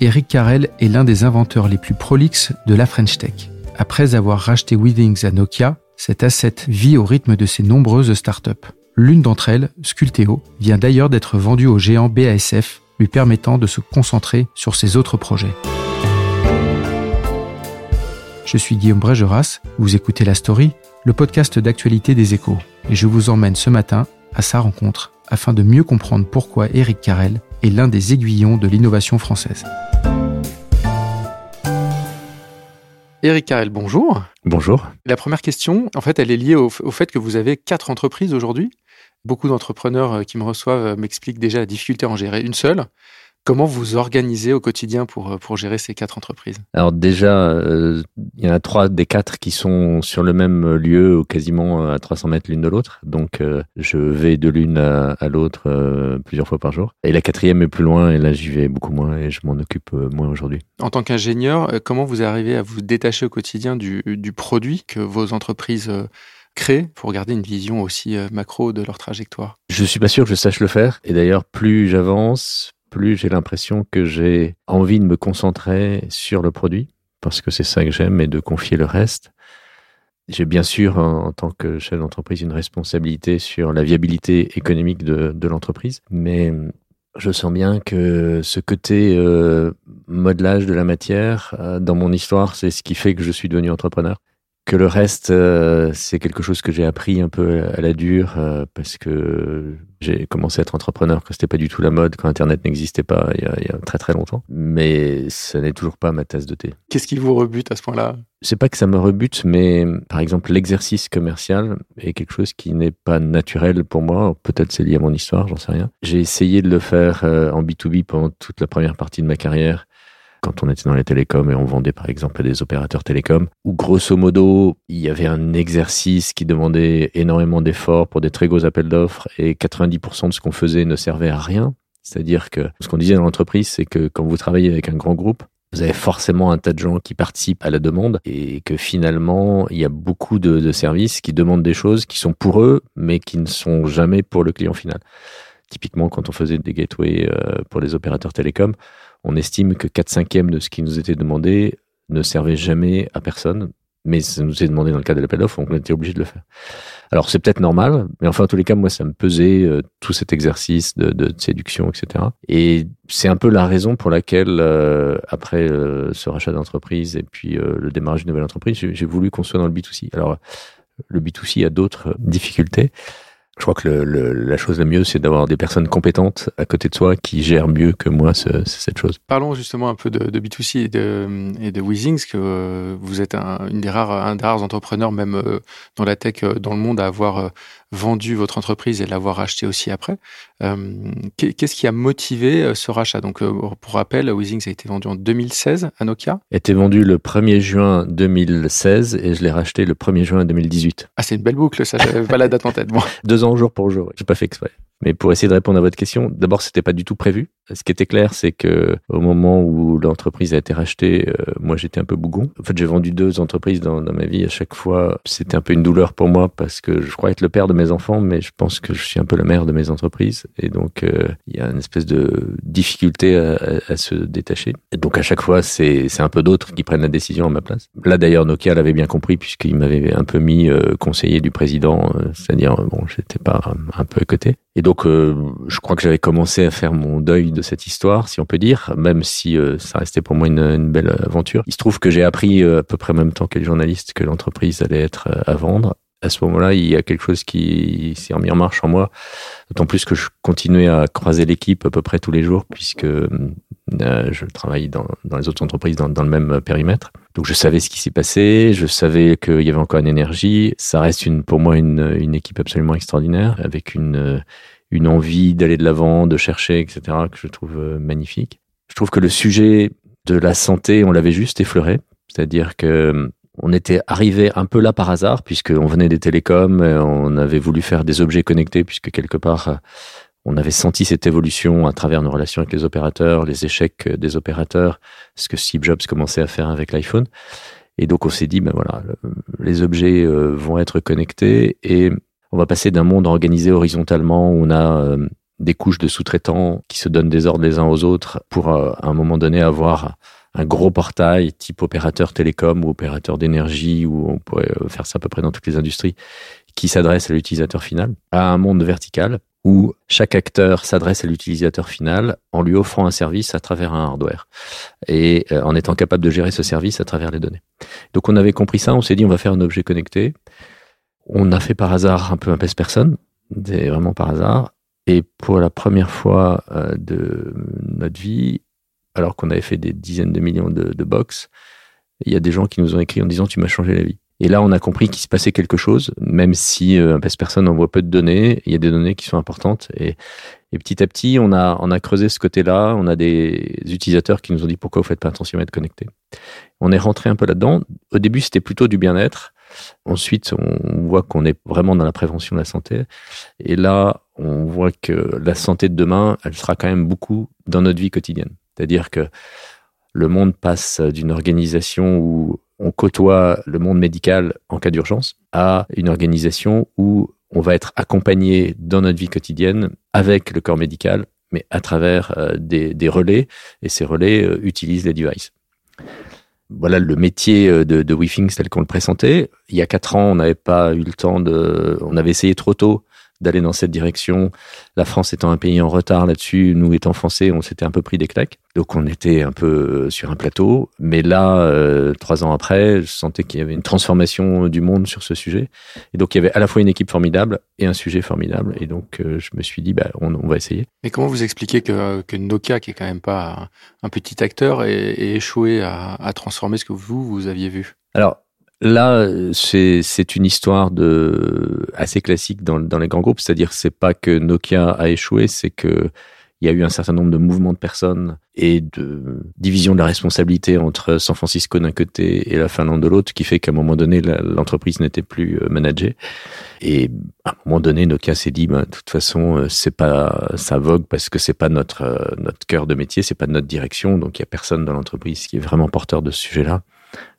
Eric Carrel est l'un des inventeurs les plus prolixes de la French Tech. Après avoir racheté Withings à Nokia, cet asset vit au rythme de ses nombreuses startups. L'une d'entre elles, Sculteo, vient d'ailleurs d'être vendue au géant BASF, lui permettant de se concentrer sur ses autres projets. Je suis Guillaume Brégeras, vous écoutez La Story, le podcast d'actualité des échos, et je vous emmène ce matin à sa rencontre afin de mieux comprendre pourquoi Eric Carrel est l'un des aiguillons de l'innovation française. Eric Carrel, bonjour. Bonjour. La première question, en fait, elle est liée au, au fait que vous avez quatre entreprises aujourd'hui. Beaucoup d'entrepreneurs euh, qui me reçoivent euh, m'expliquent déjà la difficulté à en gérer une seule. Comment vous organisez au quotidien pour, euh, pour gérer ces quatre entreprises? Alors déjà, euh, il y en a trois des quatre qui sont sur le même lieu, quasiment à 300 mètres l'une de l'autre. Donc euh, je vais de l'une à, à l'autre euh, plusieurs fois par jour. Et la quatrième est plus loin et là j'y vais beaucoup moins et je m'en occupe euh, moins aujourd'hui. En tant qu'ingénieur, euh, comment vous arrivez à vous détacher au quotidien du, du produit que vos entreprises euh, créent pour garder une vision aussi euh, macro de leur trajectoire? Je suis pas sûr que je sache le faire. Et d'ailleurs, plus j'avance, plus j'ai l'impression que j'ai envie de me concentrer sur le produit parce que c'est ça que j'aime et de confier le reste. J'ai bien sûr, en, tant que chef d'entreprise, une responsabilité sur la viabilité économique de, de l'entreprise, mais je sens bien que ce côté euh, modelage de la matière, euh, dans mon histoire, c'est ce qui fait que je suis devenu entrepreneur. Que le reste, euh, c'est quelque chose que j'ai appris un peu à la dure euh, parce que j'ai commencé à être entrepreneur quand c'était pas du tout la mode, quand Internet n'existait pas il y, a, il y a très très longtemps. Mais ça n'est toujours pas ma tasse de thé. Qu'est-ce qui vous rebute à ce point-là? C'est pas que ça me rebute, mais par exemple l'exercice commercial est quelque chose qui n'est pas naturel pour moi. Peut-être c'est lié à mon histoire, j'en sais rien. J'ai essayé de le faire euh, en B2B pendant toute la première partie de ma carrière quand on était dans les télécoms et on vendait par exemple à des opérateurs télécoms, où grosso modo, il y avait un exercice qui demandait énormément d'efforts pour des très gros appels d'offres et 90% de ce qu'on faisait ne servait à rien. C'est-à-dire que ce qu'on disait dans l'entreprise, c'est que quand vous travaillez avec un grand groupe, vous avez forcément un tas de gens qui participent à la demande et que finalement, il y a beaucoup de, de services qui demandent des choses qui sont pour eux, mais qui ne sont jamais pour le client final. Typiquement, quand on faisait des gateways euh, pour les opérateurs télécoms, on estime que 4 cinquièmes de ce qui nous était demandé ne servait jamais à personne, mais ça nous est demandé dans le cadre de l'appel d'offres, donc on était obligé de le faire. Alors c'est peut-être normal, mais enfin en tous les cas, moi ça me pesait euh, tout cet exercice de, séduction, etc. Et c'est un peu la raison pour laquelle, euh, après euh, ce rachat d'entreprise et puis le démarrage d'une nouvelle entreprise, j'ai j'ai voulu qu'on soit dans le B2C. Alors le B2C a d'autres difficultés. Je crois que la chose la mieux, c'est d'avoir des personnes compétentes à côté de soi qui gèrent mieux que moi ce, cette chose. Parlons justement un peu de, de B2C et de, et de Weezings, que euh, vous êtes un, une des rares, un des rares entrepreneurs, même euh, dans la tech, euh, dans le monde, à avoir vendu votre entreprise et l'avoir racheté aussi après. Euh, Qu'est-ce qui a motivé euh, ce rachat? Donc, euh, pour rappel, Weezings a été vendu en 2016 à Nokia. A été vendu le 1er juin 2016 et je l'ai racheté le 1er juin 2018. Ah, c'est une belle boucle, ça, j'avais pas la date en tête. Bon. Deux ans jour pour jour. J'ai pas fait exprès. Mais pour essayer de répondre à votre question, d'abord, c'était pas du tout prévu. Ce qui était clair, c'est que au moment où l'entreprise a été rachetée, euh, moi, j'étais un peu bougon. En fait, j'ai vendu deux entreprises dans, dans ma vie. À chaque fois, c'était un peu une douleur pour moi parce que je crois être le père de mes enfants, mais je pense que je suis un peu le mère de mes entreprises. Et donc, euh, il y a une espèce de difficulté à, à, se détacher. Et donc, à chaque fois, c'est un peu d'autres qui prennent la décision à ma place. Là, d'ailleurs, Nokia l'avait bien compris puisqu'il m'avait un peu mis euh, conseiller du président, euh, c'est-à-dire, bon, j'étais pas un peu à côté. Et donc, euh, je crois que j'avais commencé à faire mon deuil de cette histoire, si on peut dire, même si euh, ça restait pour moi une, une, belle aventure. Il se trouve que j'ai appris euh, à peu près en même temps que les journalistes que l'entreprise allait être à vendre. À ce moment-là, il y a quelque chose qui s'est remis en marche en moi, d'autant plus que je continuais à croiser l'équipe à peu près tous les jours, puisque je travaille dans, dans, les autres entreprises dans, dans, le même périmètre. Donc je savais ce qui s'y passait, je savais qu'il y avait encore une énergie. Ça reste une, pour moi une, une équipe absolument extraordinaire, avec une, une envie d'aller de l'avant, de chercher, etc., que je trouve euh, magnifique. Je trouve que le sujet de la santé, on l'avait juste effleuré, c'est-à-dire que euh, on était arrivé un peu là par hasard, puisqu'on venait des télécoms, on avait voulu faire des objets connectés, puisque quelque part, euh, on avait senti cette évolution à travers nos relations avec les opérateurs, les échecs des opérateurs, ce que Steve Jobs commençait à faire avec l'iPhone. Et donc on s'est dit, ben voilà, les objets vont être connectés et on va passer d'un monde organisé horizontalement où on a euh, des couches de sous-traitants qui se donnent des ordres les uns aux autres pour euh, à un moment donné avoir un gros portail type opérateur télécom ou opérateur d'énergie ou on pourrait euh, faire ça à peu près dans toutes les industries qui s'adresse à l'utilisateur final à un monde vertical où chaque acteur s'adresse à l'utilisateur final en lui offrant un service à travers un hardware et en étant capable de gérer ce service à travers les données. Donc on avait compris ça, on s'est dit on va faire un objet connecté on a fait par hasard un peu un pèse-personne, vraiment par hasard. Et pour la première fois euh, de notre vie, alors qu'on avait fait des dizaines de millions de, de box, il y a des gens qui nous ont écrit en disant tu m'as changé la vie. Et là, on a compris qu'il se passait quelque chose, même si euh, un pèse-personne envoie peu de données, il y a des données qui sont importantes. Et, et petit à petit, on a, on a creusé ce côté-là. On a des utilisateurs qui nous ont dit pourquoi vous faites pas attention à être connecté. On est rentré un peu là-dedans. Au début, c'était plutôt du bien-être. Ensuite, on voit qu'on est vraiment dans la prévention de la santé. Et là, on voit que la santé de demain, elle sera quand même beaucoup dans notre vie quotidienne. C'est-à-dire que le monde passe d'une organisation où on côtoie le monde médical en cas d'urgence à une organisation où on va être accompagné dans notre vie quotidienne avec le corps médical, mais à travers euh, des, relais, et ces relais euh, utilisent les devices voilà le métier euh, de, de tel qu'on le présentait. Il y a quatre ans, on n'avait pas eu le temps de, on avait essayé trop tôt d'aller dans cette direction. La France étant un pays en retard là-dessus, nous étant français, on s'était un peu pris des claques. Donc on était un peu euh, sur un plateau. Mais là, euh, trois ans après, je sentais qu'il y avait une transformation du monde sur ce sujet. Et donc il y avait à la fois une équipe formidable et un sujet formidable. Et donc euh, je me suis dit, bah, on, on, va essayer. Mais comment vous expliquez que, que Nokia, qui est quand même pas un, petit acteur, ait, ait échoué à, à transformer ce que vous, vous aviez vu? Alors, Là, c'est une histoire de assez classique dans, dans les grands groupes, c'est-à-dire c'est pas que Nokia a échoué, c'est que il y a eu un certain nombre de mouvements de personnes et de division de la responsabilité entre San Francisco d'un côté et la Finlande de l'autre, qui fait qu'à un moment donné, l'entreprise n'était plus euh, managée. Et à un moment donné, Nokia s'est dit, ben, de toute façon, euh, c'est pas, ça vogue parce que c'est pas notre, euh, notre cœur de métier, c'est pas notre direction. Donc, il y a personne dans l'entreprise qui est vraiment porteur de ce sujet-là.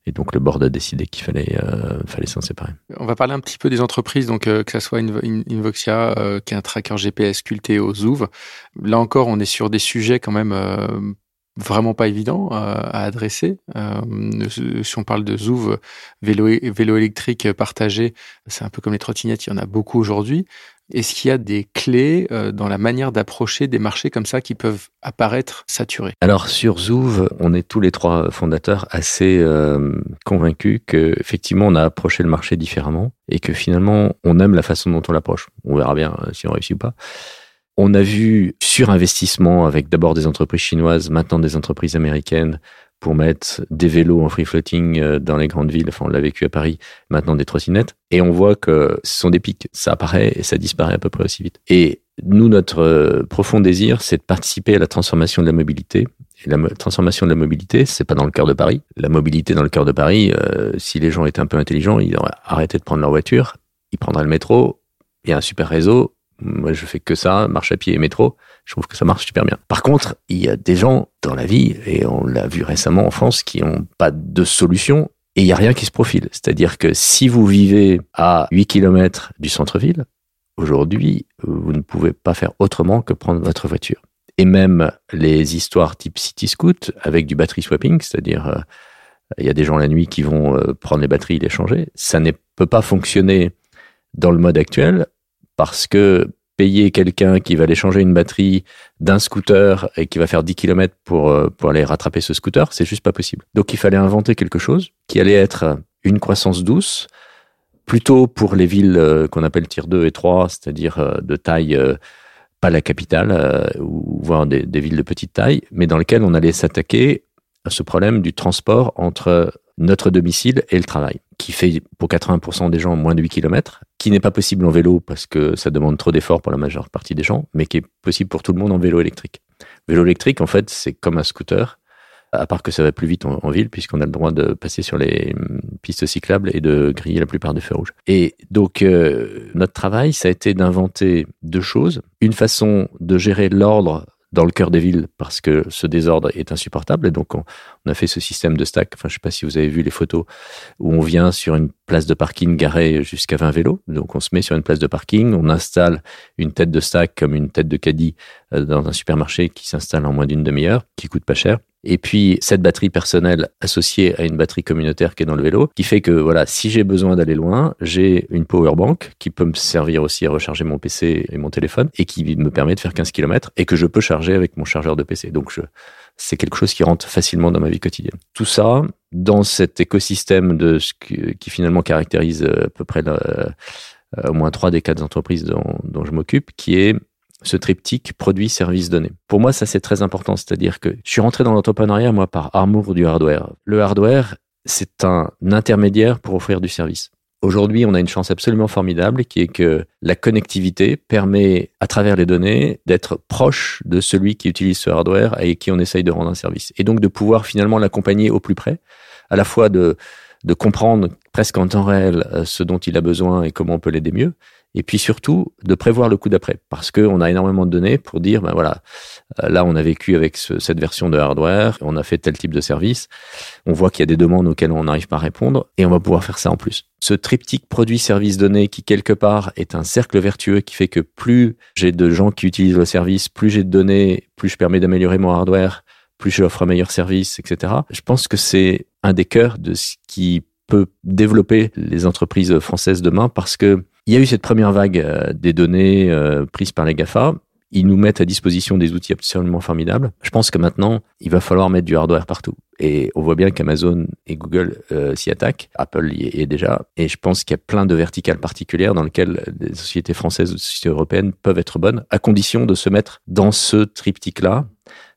Et donc le board a décidé qu'il fallait, euh, fallait s'en séparer. On va parler un petit peu des entreprises, donc euh, que ce soit Invoxia, euh, qui est un tracker GPS culté au Zouv. Là encore, on est sur des sujets quand même vraiment pas évidents à adresser. si on parle de Zouv, vélo, vélo électrique partagé, c'est un peu comme les trottinettes, il y en a beaucoup aujourd'hui. Est-ce qu'il y a des clés euh, dans la manière d'approcher des marchés comme ça qui peuvent apparaître saturés? Alors sur Zouv, on est tous les trois fondateurs assez euh, convaincus que effectivement on a approché le marché différemment et que finalement on aime la façon dont on l'approche. On verra bien euh, si on réussit ou pas. On a vu surinvestissement avec d'abord des entreprises chinoises, maintenant des entreprises américaines, pour mettre des vélos en free floating euh, dans les grandes villes. Enfin, on l'a vécu à Paris, maintenant des trottinettes. Et on voit que ce sont des pics. Ça apparaît et ça disparaît à peu près aussi vite. Et nous, notre euh, profond désir, c'est de participer à la transformation de la mobilité. Et la transformation de la mobilité, c'est pas dans le cœur de Paris. La mobilité dans le cœur de Paris, euh, si les gens étaient un peu intelligents, ils auraient arrêté de prendre leur voiture, ils prendraient le métro, il y a un super réseau, moi, je fais que ça, marche à pied et métro. Je trouve que ça marche super bien. Par contre, il y a des gens dans la vie, et on l'a vu récemment en France, qui n'ont pas de solution et il n'y a rien qui se profile. C'est-à-dire que si vous vivez à 8 km du centre-ville, aujourd'hui, vous ne pouvez pas faire autrement que prendre votre voiture. Et même les histoires type City Scoot avec du battery swapping, c'est-à-dire euh, il y a des gens la nuit qui vont euh, prendre les batteries et les changer, ça ne peut pas fonctionner dans le mode actuel parce que payer quelqu'un qui va aller changer une batterie d'un scooter et qui va faire 10 km pour, euh, pour aller rattraper ce scooter, c'est juste pas possible. Donc il fallait inventer quelque chose qui allait être une croissance douce, plutôt pour les villes euh, qu'on appelle tier 2 et 3, c'est-à-dire euh, de taille, pas la capitale, ou voire des, des villes de petite taille, mais dans lesquelles on allait s'attaquer ce problème du transport entre notre domicile et le travail, qui fait pour 80% des gens moins de 8 km, qui n'est pas possible en vélo parce que ça demande trop d'efforts pour la majeure partie des gens, mais qui est possible pour tout le monde en vélo électrique. Vélo électrique, en fait, c'est comme un scooter, à part que ça va plus vite en, ville, puisqu'on a le droit de passer sur les hum, pistes cyclables et de griller la plupart des feux rouges. Et donc, euh, notre travail, ça a été d'inventer deux choses. Une façon de gérer l'ordre dans le cœur des villes parce que ce désordre est insupportable. Et donc, on, a fait ce système de stack. Enfin, je sais pas si vous avez vu les photos où on vient sur une place de parking garée jusqu'à 20 vélos. Donc, on se met sur une place de parking, on installe une tête de stack comme une tête de caddie euh, dans un supermarché qui s'installe en moins d'une demi-heure, qui coûte pas cher. Et puis cette batterie personnelle associée à une batterie communautaire qui est dans le vélo, qui fait que voilà, si j'ai besoin d'aller loin, j'ai une power bank qui peut me servir aussi à recharger mon PC et mon téléphone et qui me permet de faire 15 km et que je peux charger avec mon chargeur de PC. Donc je, c'est quelque chose qui rentre facilement dans ma vie quotidienne. Tout ça dans cet écosystème de ce qui finalement caractérise euh, à peu près euh, au moins trois des quatre entreprises dont, dont je m'occupe, qui est ce triptyque produit, service, donné. Pour moi, ça c'est très important, c'est-à-dire que je suis rentré dans l'entrepreneuriat moi par amour du hardware. Le hardware, c'est un intermédiaire pour offrir du service. Aujourd'hui, on a une chance absolument formidable qui est que la connectivité permet, à travers les données, d'être proche de celui qui utilise ce hardware et qui on essaye de rendre un service. Et donc de pouvoir finalement l'accompagner au plus près, à la fois de, de comprendre presque en temps réel euh, ce dont il a besoin et comment on peut l'aider mieux, et puis surtout de prévoir le coup d'après, parce qu'on a énormément de données pour dire, ben voilà, euh, là on a vécu avec cette version de hardware, on a fait tel type de service, on voit qu'il y a des demandes auxquelles on n'arrive pas à répondre, et on va pouvoir faire ça en plus. Ce triptyque produit-service-données qui quelque part est un cercle vertueux qui fait que plus j'ai de gens qui utilisent le service, plus j'ai de données, plus je permets d'améliorer mon hardware, plus je offre un meilleur service, etc. Je pense que c'est un des cœurs de ce qui peut développer les entreprises françaises demain parce que il y a eu cette première vague euh, des données euh, prises par les GAFA. Ils nous mettent à disposition des outils absolument formidables. Je pense que maintenant, il va falloir mettre du hardware partout. Et on voit bien qu'Amazon et Google euh, s'y attaquent. Apple y est déjà. Et je pense qu'il y a plein de verticales particulières dans lesquelles les sociétés françaises ou les sociétés européennes peuvent être bonnes, à condition de se mettre dans ce triptyque-là.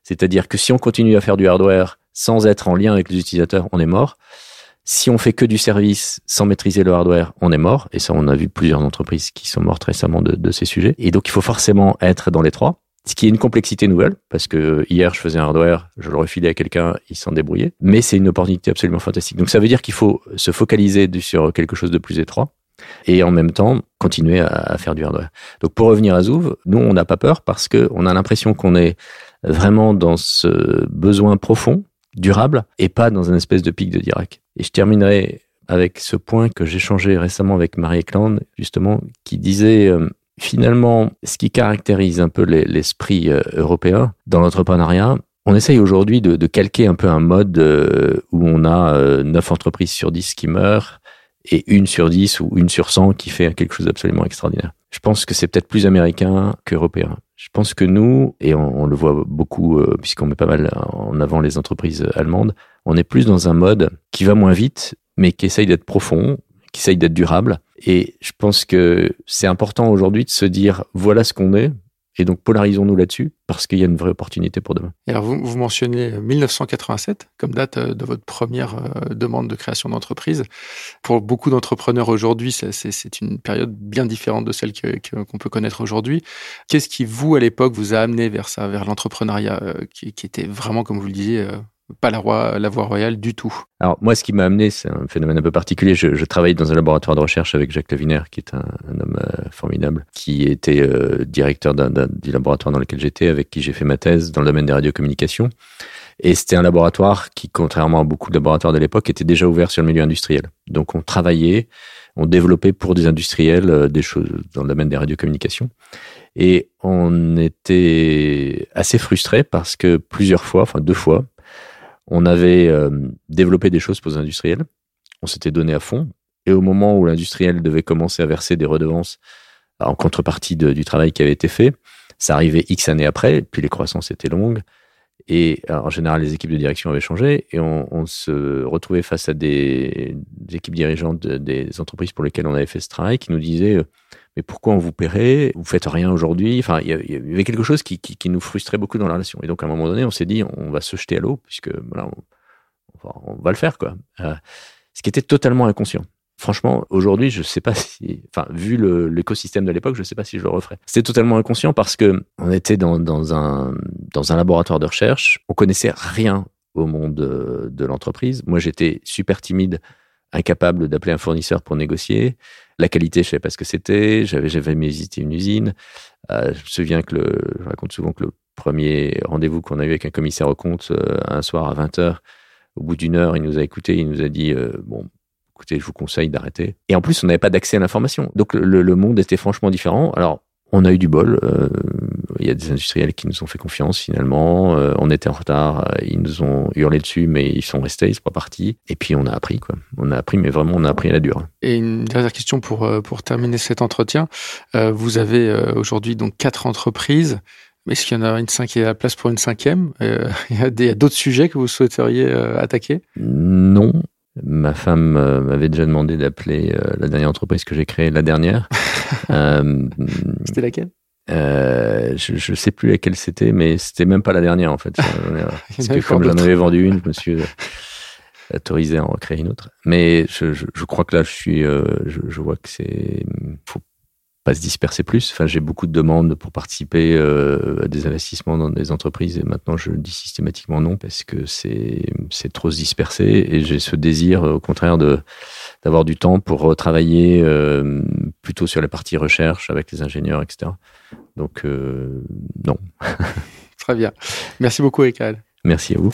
C'est-à-dire que si on continue à faire du hardware sans être en lien avec les utilisateurs, on est mort. Si on fait que du service sans maîtriser le hardware, on est mort. Et ça, on a vu plusieurs entreprises qui sont mortes récemment de, ces sujets. Et donc, il faut forcément être dans les trois. Ce qui est une complexité nouvelle, parce que hier, je faisais un hardware, je le refilais à quelqu'un, il s'en débrouillait. Mais c'est une opportunité absolument fantastique. Donc, ça veut dire qu'il faut se focaliser sur quelque chose de plus étroit et en même temps continuer à, faire du hardware. Donc, pour revenir à Zouv, nous, on n'a pas peur parce qu'on a l'impression qu'on est vraiment dans ce besoin profond durable et pas dans une espèce de pic de Dirac. Et je terminerai avec ce point que changé récemment avec Marie Ekland, justement, qui disait euh, finalement ce qui caractérise un peu l'esprit euh, européen dans l'entrepreneuriat. On essaye aujourd'hui de, calquer un peu un mode euh, où on a 9 entreprises sur 10 qui meurent et une sur 10 ou une sur 100 qui fait quelque chose d'absolument extraordinaire. Je pense que c'est peut-être plus américain qu'européen. Je pense que nous, et on, le voit beaucoup euh, puisqu'on met pas mal en avant les entreprises allemandes, on est plus dans un mode qui va moins vite, mais qui essaye d'être profond, qui essaye d'être durable. Et je pense que c'est important aujourd'hui de se dire voilà ce qu'on est, et donc, polarisons-nous là-dessus parce qu'il y a une vraie opportunité pour demain. Alors, vous, vous mentionnez 1987 comme date euh, de votre première euh, demande de création d'entreprise. Pour beaucoup d'entrepreneurs aujourd'hui, c'est une période bien différente de celle qu'on peut connaître aujourd'hui. Qu'est-ce qui, vous, à l'époque, vous a amené vers ça, vers l'entrepreneuriat euh, qui, était vraiment, comme vous le disiez, pas la, voie, la voie royale du tout. Alors moi, ce qui m'a amené, c'est un phénomène un peu particulier. Je, je travaille dans un laboratoire de recherche avec Jacques Lavinaire, qui est un, homme euh, formidable, qui était euh, directeur du laboratoire dans lequel j'étais, avec qui j'ai fait ma thèse dans le domaine des radiocommunications. Et c'était un laboratoire qui, contrairement à beaucoup de laboratoires de l'époque, était déjà ouvert sur le milieu industriel. Donc on travaillait, on développait pour des industriels euh, des choses dans le domaine des radiocommunications. Et on était assez frustré parce que plusieurs fois, enfin deux fois, on avait euh, développé des choses pour les industriels. On s'était donné à fond. Et au moment où l'industriel devait commencer à verser des redevances en contrepartie du travail qui avait été fait. Ça arrivait X années après, puis les croissances étaient longues. Et en général, les équipes de direction avaient changé et on, se retrouvait face à des, équipes dirigeantes des entreprises pour lesquelles on avait fait ce travail qui nous disaient mais pourquoi on vous paierait? Vous faites rien aujourd'hui? Enfin, il y, avait quelque chose qui, qui, nous frustrait beaucoup dans la relation. Et donc, à un moment donné, on s'est dit, on va se jeter à l'eau, puisque voilà, on, va le faire, quoi. Euh, ce qui était totalement inconscient. Franchement, aujourd'hui, je sais pas si, enfin, vu l'écosystème de l'époque, je sais pas si je le referais. C'était totalement inconscient parce que on était dans, un, dans un laboratoire de recherche. On connaissait rien au monde de, de l'entreprise. Moi, j'étais super timide, incapable d'appeler un fournisseur pour négocier. La qualité, je savais pas ce que c'était. J'avais jamais visité une usine. Euh, je me souviens que le, je raconte souvent que le premier rendez-vous qu'on a eu avec un commissaire au compte euh, un soir à 20h, au bout d'une heure, il nous a écouté, il nous a dit euh, bon, écoutez, je vous conseille d'arrêter. Et en plus, on n'avait pas d'accès à l'information. Donc le, le, monde était franchement différent. Alors on a eu du bol. Euh, il y a des industriels qui nous ont fait confiance finalement. Euh, on était en retard, euh, ils nous ont hurlé dessus, mais ils sont restés, ils sont pas partis. Et puis on a appris quoi. On a appris, mais vraiment on a appris à la dure. Et une dernière question pour pour terminer cet entretien. vous avez aujourd'hui donc quatre entreprises. Est-ce qu'il y en a une cinquième, la place pour une cinquième? Il y a d'autres sujets que vous souhaiteriez attaquer? Non, Ma femme m'avait déjà demandé d'appeler la dernière entreprise que j'ai créée la dernière. Euh, c'était laquelle? Euh, je ne sais plus laquelle c'était, mais c'était même pas la dernière en fait. Parce que comme j'en avais vendu une, je me suis euh, autorisé à en créer une autre. Mais je, je, je crois que là, je suis, je, je, vois que c'est, faut pas se disperser plus. Enfin, j'ai beaucoup de demandes pour participer à des investissements dans des entreprises et maintenant je dis systématiquement non parce que c'est c'est trop se disperser et j'ai ce désir au contraire de d'avoir du temps pour travailler euh, plutôt sur la partie recherche avec les ingénieurs, etc. Donc, euh, non. Très bien. Merci beaucoup, Ekal. Merci à vous.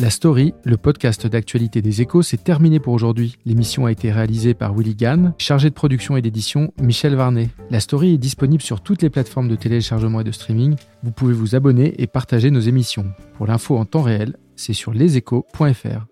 La Story, le podcast d'actualité des échos, c'est terminé pour aujourd'hui. L'émission a été réalisée par Willy Gann, chargé de production et d'édition Michel Varnet. La Story est disponible sur toutes les plateformes de téléchargement et de streaming. Vous pouvez vous abonner et partager nos émissions. Pour l'info en temps réel, c'est sur leséchos.fr.